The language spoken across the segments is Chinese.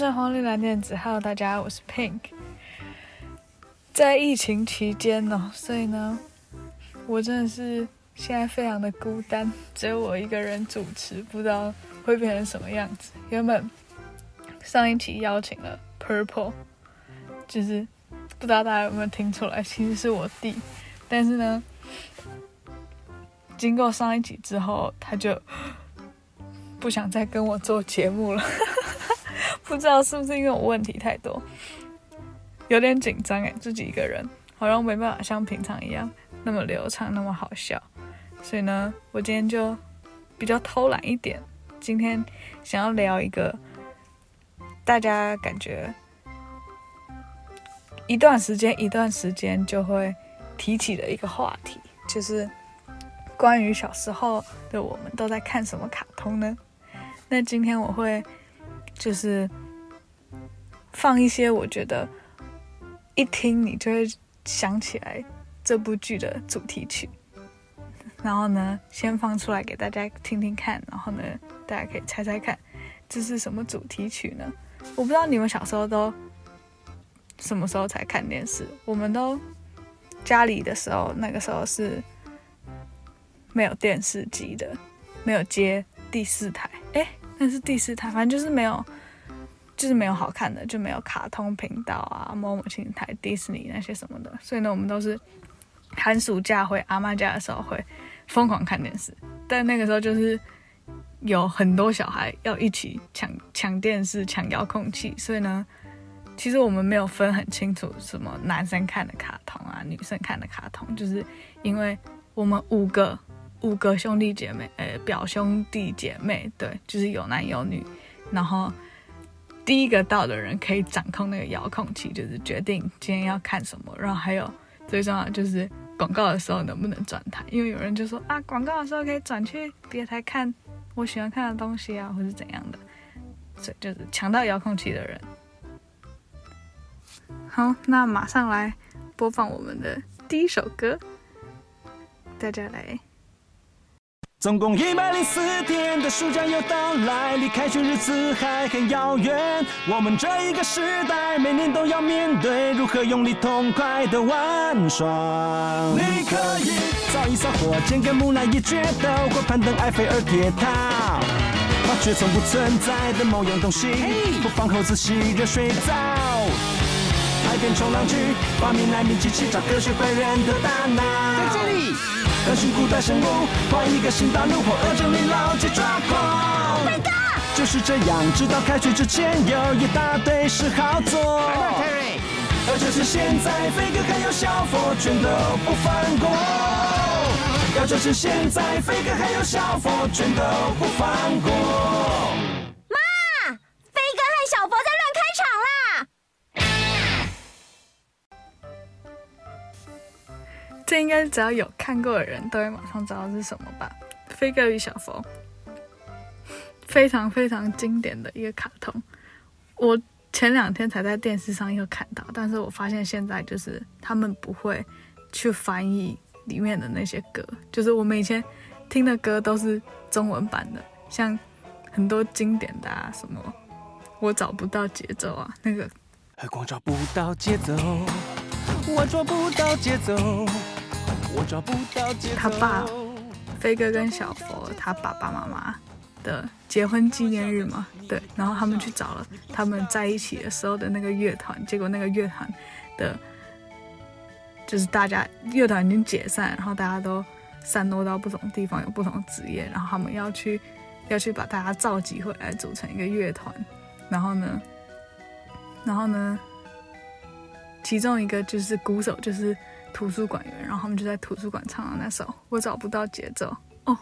在黄绿蓝电子，Hello，大家，我是 Pink。在疫情期间呢，所以呢，我真的是现在非常的孤单，只有我一个人主持，不知道会变成什么样子。原本上一期邀请了 Purple，就是不知道大家有没有听出来，其实是我弟，但是呢，经过上一集之后，他就不想再跟我做节目了。不知道是不是因为我问题太多，有点紧张哎，自己一个人好像没办法像平常一样那么流畅，那么好笑。所以呢，我今天就比较偷懒一点，今天想要聊一个大家感觉一段时间一段时间就会提起的一个话题，就是关于小时候的我们都在看什么卡通呢？那今天我会。就是放一些我觉得一听你就会想起来这部剧的主题曲，然后呢，先放出来给大家听听看，然后呢，大家可以猜猜看这是什么主题曲呢？我不知道你们小时候都什么时候才看电视？我们都家里的时候，那个时候是没有电视机的，没有接第四台，诶。那是第四台，反正就是没有，就是没有好看的，就没有卡通频道啊，某某平台、迪士尼那些什么的。所以呢，我们都是寒暑假回阿妈家的时候会疯狂看电视。但那个时候就是有很多小孩要一起抢抢电视、抢遥控器，所以呢，其实我们没有分很清楚什么男生看的卡通啊，女生看的卡通，就是因为我们五个。五个兄弟姐妹，呃，表兄弟姐妹，对，就是有男有女。然后第一个到的人可以掌控那个遥控器，就是决定今天要看什么。然后还有最重要就是广告的时候能不能转台，因为有人就说啊，广告的时候可以转去别台看我喜欢看的东西啊，或是怎样的。所以就是抢到遥控器的人。好，那马上来播放我们的第一首歌，大家来。总共一百零四天的暑假又到来，离开学日子还很遥远。我们这一个时代，每年都要面对如何用力痛快的玩耍。你可以造一艘火箭，跟木乃伊决斗，或攀登埃菲尔铁塔，发掘从不存在的某样东西，或放猴子洗热水澡。海边冲浪去，发明难民机器，找科学怪人的大脑。在这里。当辛苦的生物换一个新大陆，或恶整理老姐抓狂。飞哥就是这样，直到开学之前有一大堆事好做。而就是现在，飞哥还有小佛全都不放过。要就是现在，飞哥还有小佛全都不放过。这应该只要有看过的人都会马上知道是什么吧？飞哥与小佛，非常非常经典的一个卡通。我前两天才在电视上又看到，但是我发现现在就是他们不会去翻译里面的那些歌，就是我们以前听的歌都是中文版的，像很多经典的啊，什么我找不到节奏啊，那个和光找不到节奏，我找不到节奏。我找不到他爸飞哥跟小佛他爸爸妈妈的结婚纪念日嘛，对，然后他们去找了他们在一起的时候的那个乐团，结果那个乐团的，就是大家乐团已经解散，然后大家都散落到不同地方，有不同职业，然后他们要去要去把大家召集回来组成一个乐团，然后呢，然后呢，其中一个就是鼓手就是。图书馆员，然后他们就在图书馆唱了那首《我找不到节奏》哦，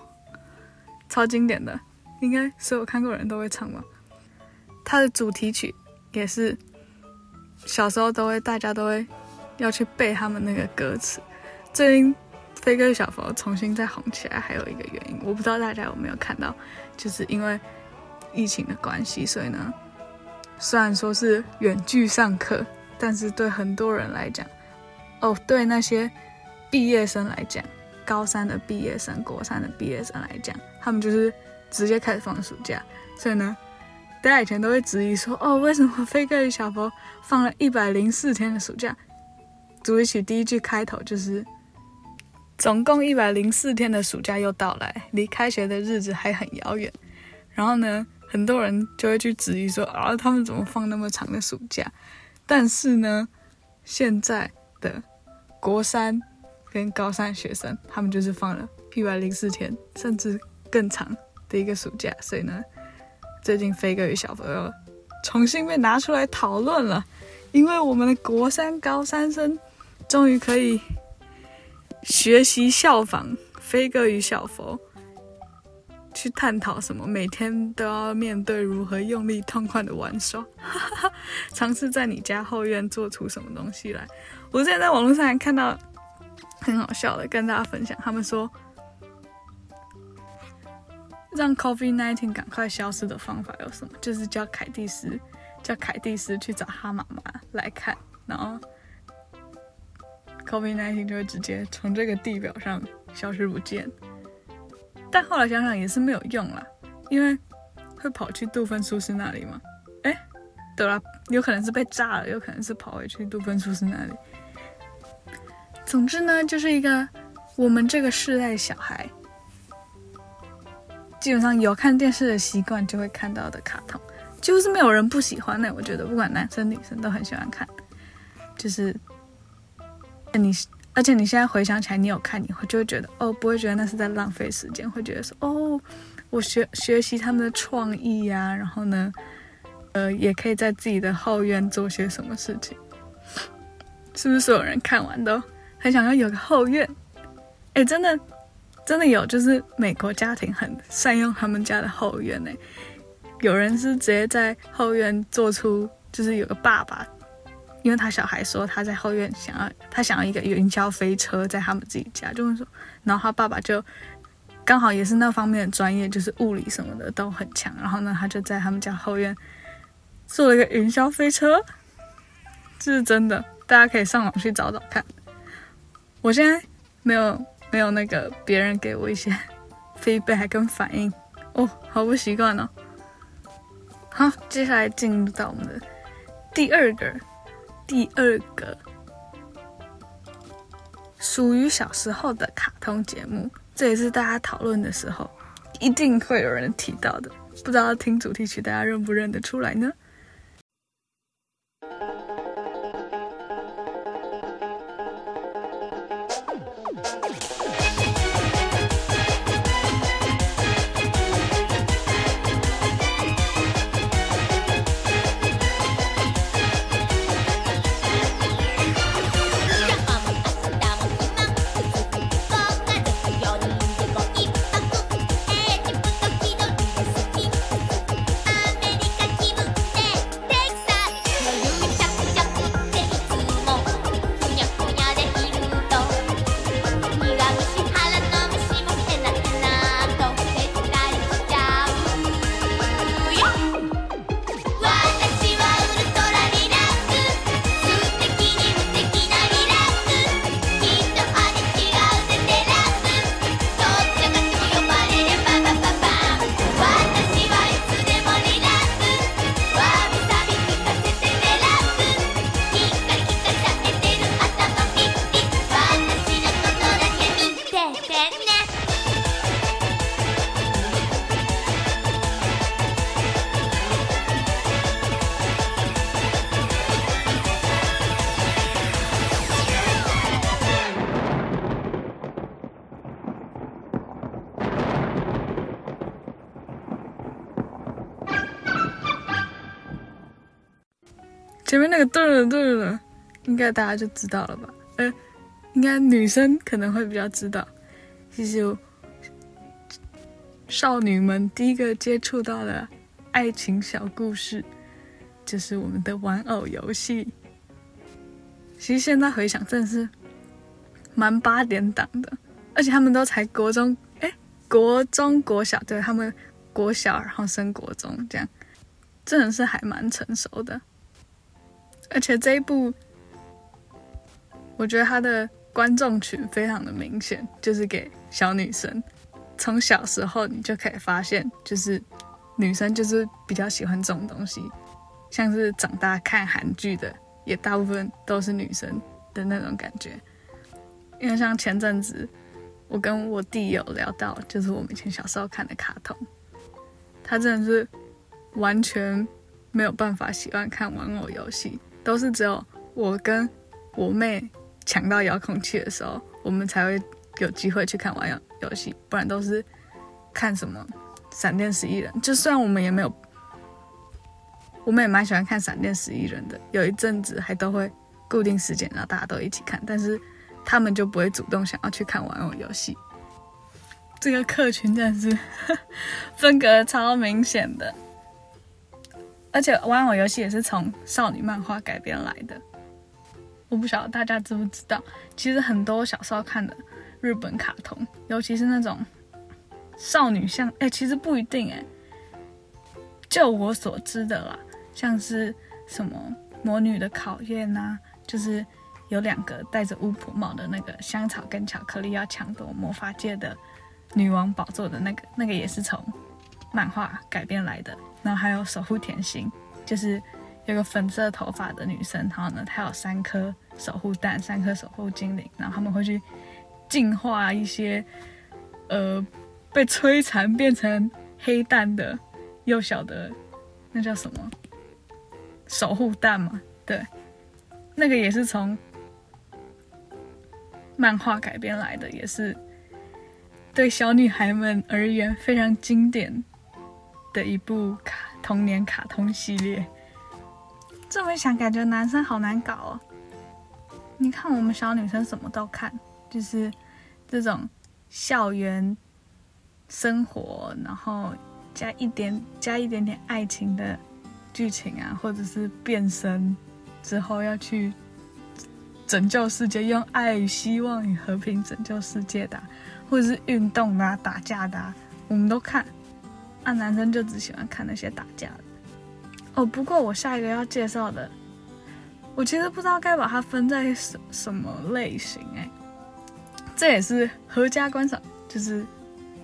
超经典的，应该所有看过人都会唱吧。它的主题曲也是小时候都会，大家都会要去背他们那个歌词。最近飞哥小佛重新再红起来，还有一个原因，我不知道大家有没有看到，就是因为疫情的关系，所以呢，虽然说是远距上课，但是对很多人来讲。哦，对那些毕业生来讲，高三的毕业生、国三的毕业生来讲，他们就是直接开始放暑假，所以呢，大家以前都会质疑说，哦，为什么《飞哥与小佛》放了一百零四天的暑假？主题曲第一句开头就是“总共一百零四天的暑假又到来，离开学的日子还很遥远。”然后呢，很多人就会去质疑说，啊，他们怎么放那么长的暑假？但是呢，现在的国三跟高三学生，他们就是放了一百零四天，甚至更长的一个暑假。所以呢，最近飞哥与小佛又重新被拿出来讨论了，因为我们的国三高三生终于可以学习效仿飞哥与小佛，去探讨什么每天都要面对如何用力痛快的玩耍，尝试在你家后院做出什么东西来。我之前在网络上还看到很好笑的，跟大家分享，他们说。让 COVID-19 赶快消失的方法有什么？就是叫凯蒂斯，叫凯蒂斯去找他妈妈来看，然后 COVID-19 就会直接从这个地表上消失不见。但后来想想也是没有用啦，因为会跑去杜芬苏斯那里吗？哎，对了，有可能是被炸了，有可能是跑回去杜芬苏斯那里。总之呢，就是一个我们这个世代小孩。基本上有看电视的习惯就会看到的卡通，就是没有人不喜欢的。我觉得不管男生女生都很喜欢看，就是你，而且你现在回想起来，你有看，你会就会觉得哦，不会觉得那是在浪费时间，会觉得说哦，我学学习他们的创意呀，然后呢，呃，也可以在自己的后院做些什么事情。是不是所有人看完都很想要有个后院？哎，真的。真的有，就是美国家庭很善用他们家的后院呢。有人是直接在后院做出，就是有个爸爸，因为他小孩说他在后院想要，他想要一个云霄飞车在他们自己家，就会说，然后他爸爸就刚好也是那方面的专业，就是物理什么的都很强，然后呢，他就在他们家后院做了一个云霄飞车，这是真的，大家可以上网去找找看。我现在没有。没有那个别人给我一些 feedback 跟反应哦，好不习惯哦。好，接下来进入到我们的第二个，第二个属于小时候的卡通节目，这也是大家讨论的时候一定会有人提到的。不知道听主题曲大家认不认得出来呢？前面那个对了对了，应该大家就知道了吧？呃，应该女生可能会比较知道。其实少女们第一个接触到的爱情小故事，就是我们的玩偶游戏。其实现在回想，真的是蛮八点档的，而且他们都才国中，哎，国中国小，对，他们国小然后升国中，这样真的是还蛮成熟的。而且这一部，我觉得他的观众群非常的明显，就是给小女生。从小时候你就可以发现，就是女生就是比较喜欢这种东西，像是长大看韩剧的，也大部分都是女生的那种感觉。因为像前阵子，我跟我弟有聊到，就是我们以前小时候看的卡通，他真的是完全没有办法喜欢看玩偶游戏，都是只有我跟我妹抢到遥控器的时候，我们才会有机会去看玩游游戏，不然都是看什么。闪电十一人，就算我们也没有，我们也蛮喜欢看闪电十一人的。有一阵子还都会固定时间，然后大家都一起看，但是他们就不会主动想要去看玩偶游戏。这个客群真的是 分隔超明显的，而且玩偶游戏也是从少女漫画改编来的。我不晓得大家知不知道，其实很多小时候看的日本卡通，尤其是那种。少女像哎、其实不一定哎。就我所知的啦，像是什么魔女的考验啊，就是有两个戴着巫婆帽的那个香草跟巧克力要抢夺魔法界的女王宝座的那个，那个也是从漫画改编来的。然后还有守护甜心，就是有个粉色头发的女生，然后呢，她有三颗守护蛋，三颗守护精灵，然后他们会去净化一些呃。被摧残变成黑蛋的幼小的，那叫什么？守护蛋嘛，对，那个也是从漫画改编来的，也是对小女孩们而言非常经典的一部卡童年卡通系列。这么一想，感觉男生好难搞哦。你看，我们小女生什么都看，就是这种校园。生活，然后加一点加一点点爱情的剧情啊，或者是变身之后要去拯救世界，用爱与希望与和平拯救世界的，或者是运动的、啊、打架的、我们都看。啊，男生就只喜欢看那些打架的。哦，不过我下一个要介绍的，我其实不知道该把它分在什什么类型哎，这也是合家观赏，就是。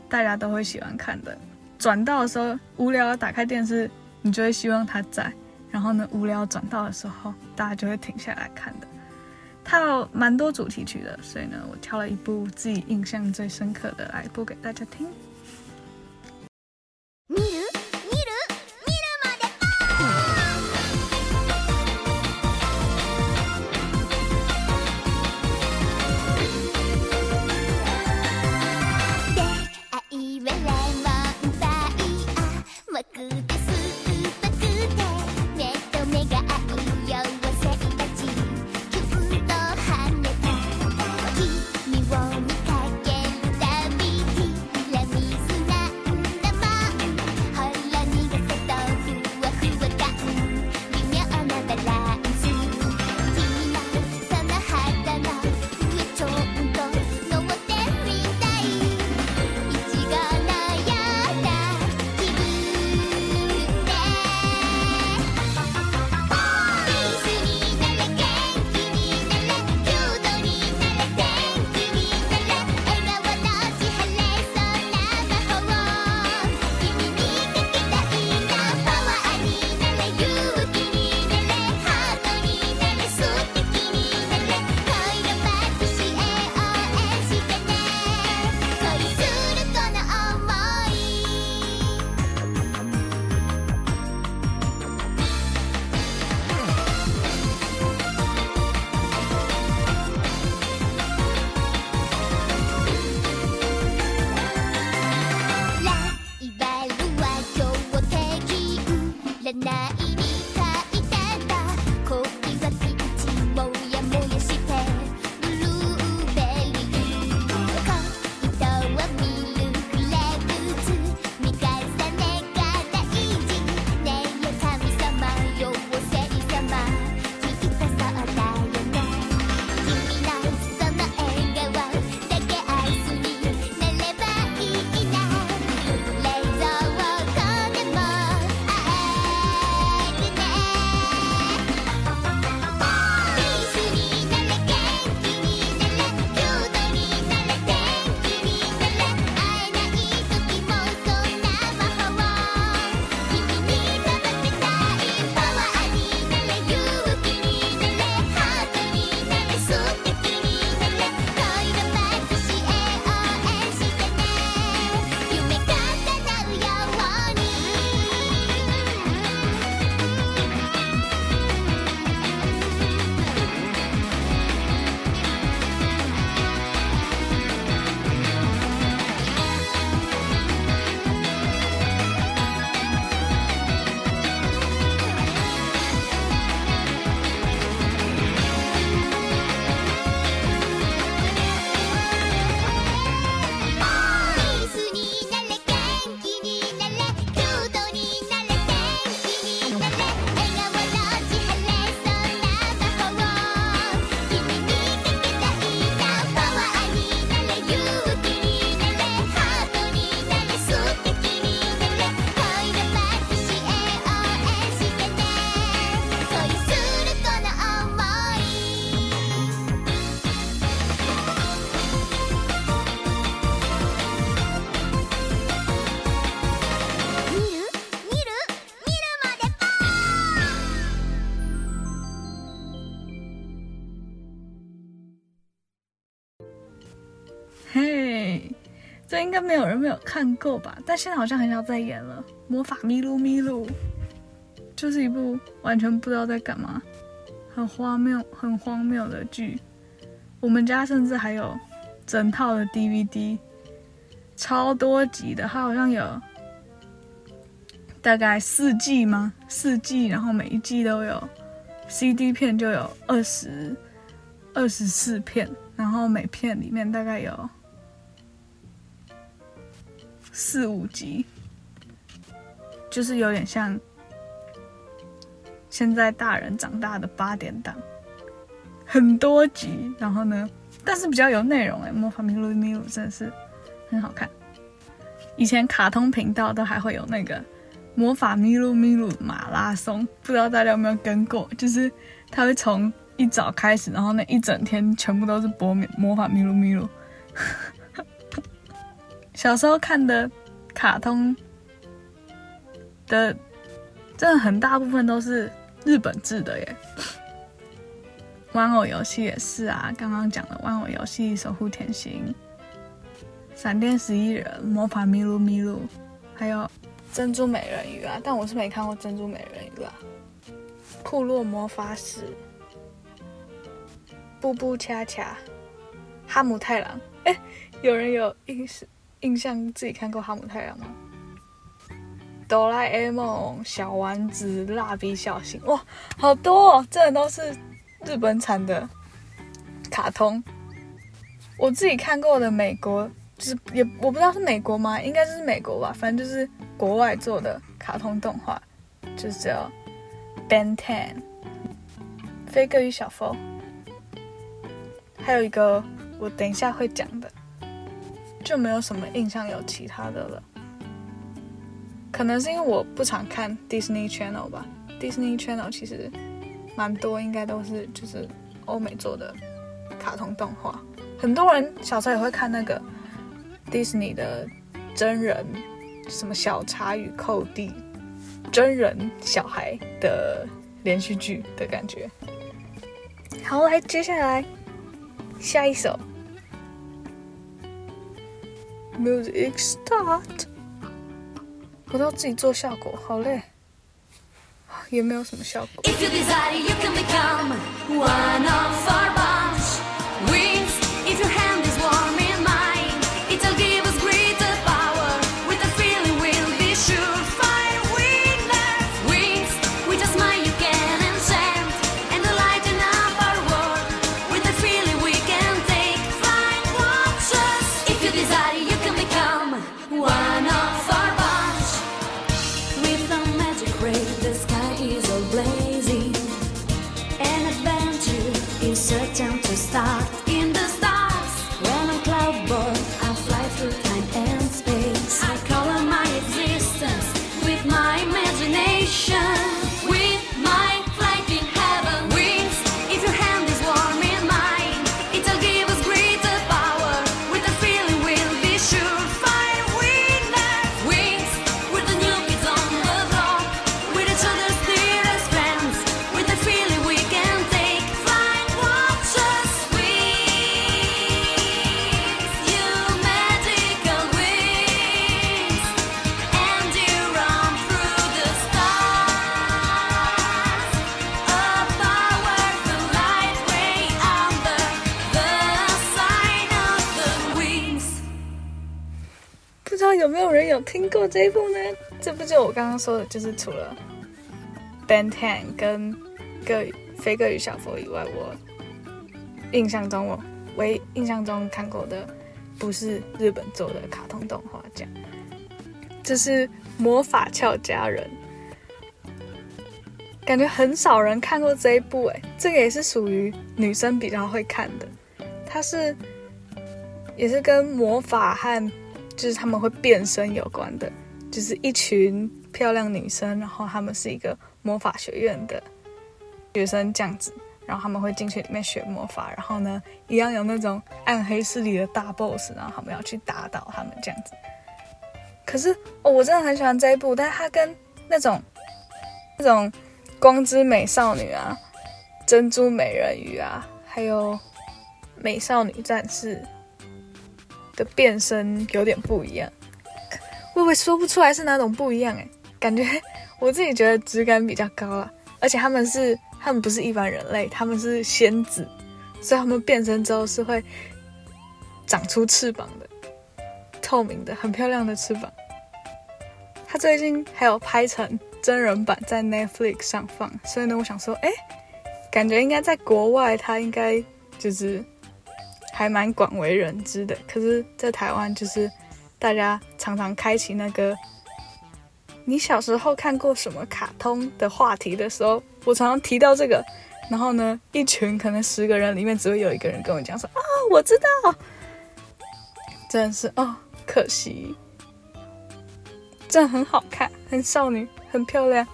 大家都会喜欢看的，转到的时候无聊，打开电视，你就会希望它在。然后呢，无聊转到的时候，大家就会停下来看的。它有蛮多主题曲的，所以呢，我挑了一部自己印象最深刻的来播给大家听。这应该没有人没有看过吧？但现在好像很少在演了，《魔法咪路咪路》就是一部完全不知道在干嘛，很荒谬、很荒谬的剧。我们家甚至还有整套的 DVD，超多集的，它好像有大概四季吗？四季，然后每一季都有 CD 片，就有二十二十四片，然后每片里面大概有四五集，就是有点像现在大人长大的八点档。很多集，然后呢，但是比较有内容哎，《魔法咪路咪路》真的是很好看。以前卡通频道都还会有那个《魔法咪路咪路》马拉松，不知道大家有没有跟过？就是他会从一早开始，然后那一整天全部都是播《魔法咪路咪路》。小时候看的卡通的，真的很大部分都是日本制的耶。玩偶游戏也是啊，刚刚讲的玩偶游戏《守护甜心》、闪电十一人、魔法咪路咪路，还有珍珠美人鱼啊，但我是没看过珍珠美人鱼啊。库洛魔法使、布布恰恰、哈姆太郎，哎，有人有意识印象自己看过哈姆太郎吗？哆啦 A 梦、小丸子、蜡笔小新，哇，好多哦，这都是。日本产的卡通，我自己看过的美国就是也我不知道是美国吗？应该就是美国吧，反正就是国外做的卡通动画，就是叫《Ben Ten》、《飞哥与小佛》，还有一个我等一下会讲的，就没有什么印象有其他的了。可能是因为我不常看 Disney Channel 吧，Disney Channel 其实。蛮多，应该都是就是欧美做的卡通动画。很多人小时候也会看那个 Disney 的真人，什么小茶与寇弟，真人小孩的连续剧的感觉。好，来接下来下一首，Music Start。我都要自己做效果，好累。也没有什么效果。有没有人有听过这一部呢？这部就我刚刚说的，就是除了《Ben 10》跟《个飞哥与小佛》以外，我印象中我唯印象中看过的不是日本做的卡通动画，这样。这是《魔法俏佳人》，感觉很少人看过这一部哎，这个也是属于女生比较会看的。它是也是跟魔法和就是他们会变身有关的，就是一群漂亮女生，然后他们是一个魔法学院的学生这样子，然后他们会进去里面学魔法，然后呢，一样有那种暗黑势力的大 boss，然后他们要去打倒他们这样子。可是哦，我真的很喜欢这一部，但是它跟那种那种光之美少女啊、珍珠美人鱼啊，还有美少女战士。的变身有点不一样。会不会说不出来是哪种不一样诶，感觉我自己觉得质感比较高了，而且他们是他们不是一般人类，他们是仙子，所以他们变身之后是会长出翅膀的，透明的，很漂亮的翅膀。他最近还有拍成真人版在 Netflix 上放，所以呢，我想说，哎，感觉应该在国外他应该就是还蛮广为人知的。可是，在台湾就是大家常常开启那个你小时候看过什么卡通的话题的时候，我常常提到这个，然后呢，一群可能十个人里面只会有一个人跟我讲说啊，我知道，真的是哦，可惜。真的很好看，很少女，很漂亮，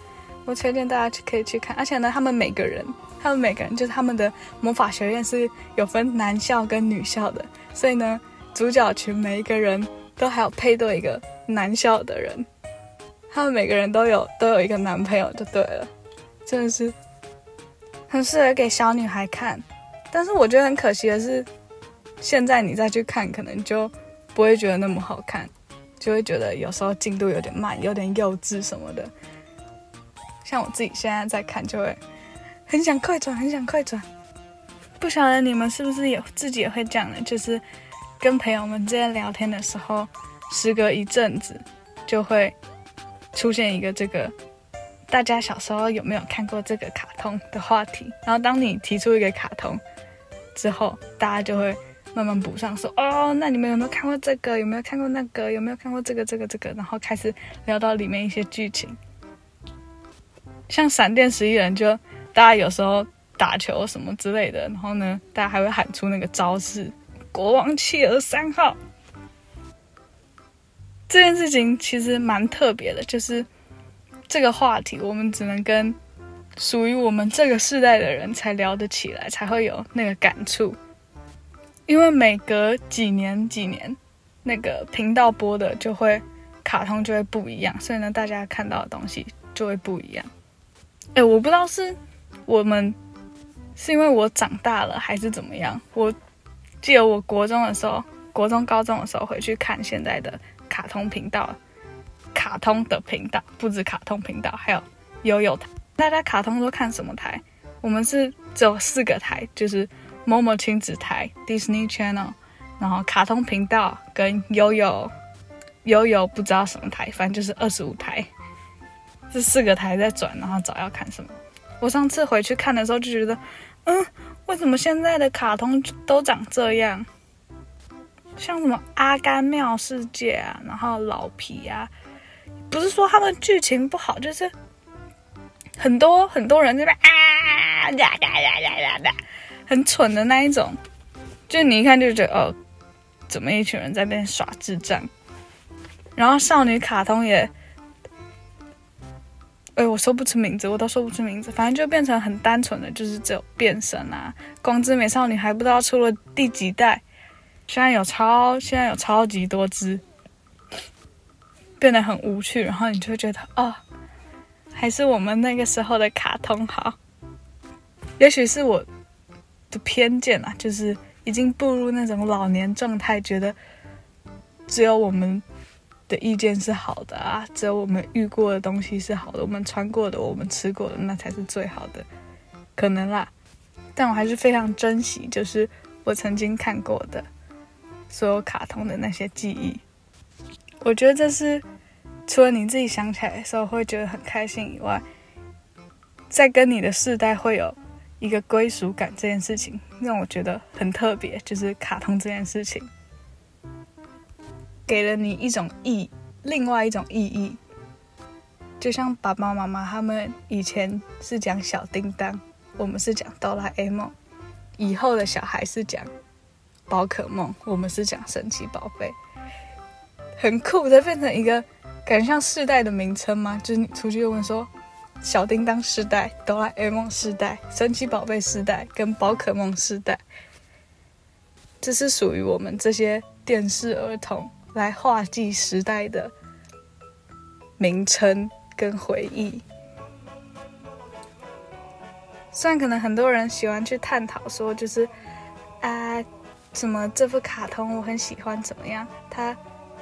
我推荐大家去可以去看。而且呢，他们每个人，他们每个人就是他们的魔法学院是有分男校跟女校的，所以呢，主角群每一个人都还有配对一个男校的人，他们每个人都有都有一个男朋友就对了，真的是很适合给小女孩看。但是我觉得很可惜的是，现在你再去看，可能就不会觉得那么好看。就会觉得有时候进度有点慢，有点幼稚什么的。像我自己现在在看，就会很想快转，很想快转。不晓得你们是不是也自己也会这样的？就是跟朋友们之间聊天的时候，时隔一阵子就会出现一个这个大家小时候有没有看过这个卡通的话题。然后当你提出一个卡通之后，大家就会。慢慢补上说哦，那你们有没有看过这个？有没有看过那个？有没有看过这个？这个？这个？然后开始聊到里面一些剧情，像闪电十一人就大家有时候打球什么之类的，然后呢，大家还会喊出那个招式“国王企鹅三号”。这件事情其实蛮特别的，就是这个话题我们只能跟属于我们这个世代的人才聊得起来，才会有那个感触。因为每隔几年几年，那个频道播的就会卡通就会不一样，所以呢，大家看到的东西就会不一样。哎，我不知道是我们是因为我长大了还是怎么样。我记得我国中的时候，国中高中的时候回去看现在的卡通频道，卡通的频道不止卡通频道，还有悠悠台。大家卡通都看什么台？我们是只有四个台，就是。某某亲子台 Disney Channel，然后卡通频道跟悠悠悠悠不知道什么台，反正就是二十五台，这四个台在转，然后找要看什么。我上次回去看的时候就觉得，嗯，为什么现在的卡通都长这样？像什么《阿甘妙世界》啊，然后老皮啊，不是说他们剧情不好，就是很多很多人在那啊呀呀呀呀呀。很蠢的那一种，就你一看就觉得哦，怎么一群人在那边耍智障？然后少女卡通也，哎，我说不出名字，我都说不出名字，反正就变成很单纯的，就是只有变身啊。光之美少女还不知道出了第几代，现在有超，现在有超级多只，变得很无趣。然后你就会觉得哦，还是我们那个时候的卡通好。也许是我。的偏见啊，就是已经步入那种老年状态，觉得只有我们的意见是好的啊，只有我们遇过的东西是好的，我们穿过的、我们吃过的，那才是最好的，可能啦。但我还是非常珍惜，就是我曾经看过的所有卡通的那些记忆。我觉得这是除了你自己想起来的时候会觉得很开心以外，在跟你的世代会有。一个归属感这件事情让我觉得很特别，就是卡通这件事情给了你一种意，另外一种意义。就像爸爸妈妈他们以前是讲小叮当，我们是讲哆啦 A 梦，以后的小孩是讲宝可梦，我们是讲神奇宝贝，很酷的变成一个感觉像世代的名称吗？就是你出去问说。小叮当世代、哆啦 A 梦世代、神奇宝贝世代跟宝可梦世代，这是属于我们这些电视儿童来划记时代的名称跟回忆。虽然可能很多人喜欢去探讨说，就是啊，什么这幅卡通我很喜欢，怎么样？它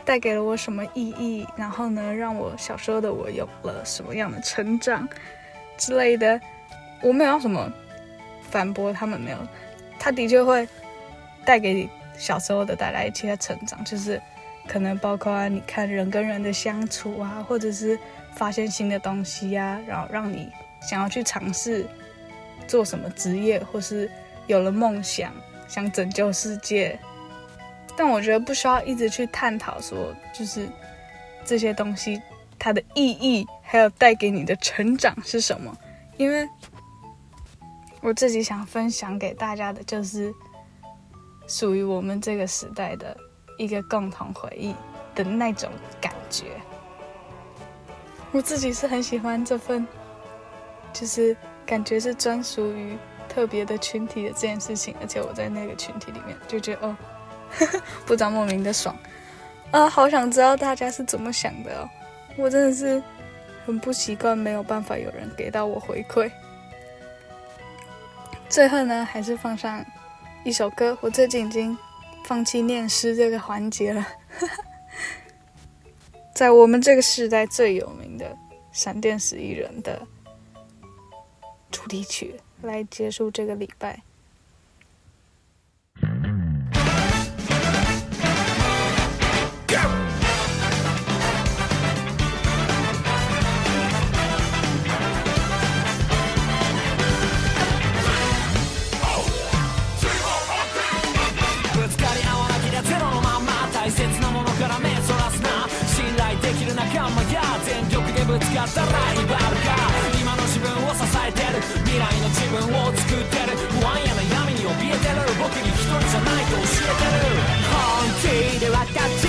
带给了我什么意义？然后呢，让我小时候的我有了什么样的成长之类的？我没有什么反驳他们，没有。他的确会带给你小时候的带来一些成长，就是可能包括你看人跟人的相处啊，或者是发现新的东西呀、啊，然后让你想要去尝试做什么职业，或是有了梦想。想拯救世界，但我觉得不需要一直去探讨说，就是这些东西它的意义，还有带给你的成长是什么？因为我自己想分享给大家的，就是属于我们这个时代的一个共同回忆的那种感觉。我自己是很喜欢这份，就是感觉是专属于。特别的群体的这件事情，而且我在那个群体里面就觉得哦，呵呵，不知道莫名的爽啊，好想知道大家是怎么想的哦。我真的是很不习惯，没有办法有人给到我回馈。最后呢，还是放上一首歌。我最近已经放弃念诗这个环节了。哈哈，在我们这个时代最有名的闪电十一人的主题曲。来结束这个礼拜。ぶつかったライバルか今の自分を支えてる。未来の自分を作ってる。不安や悩みに怯えてる。僕に一人じゃないと教えてる。本気で分かって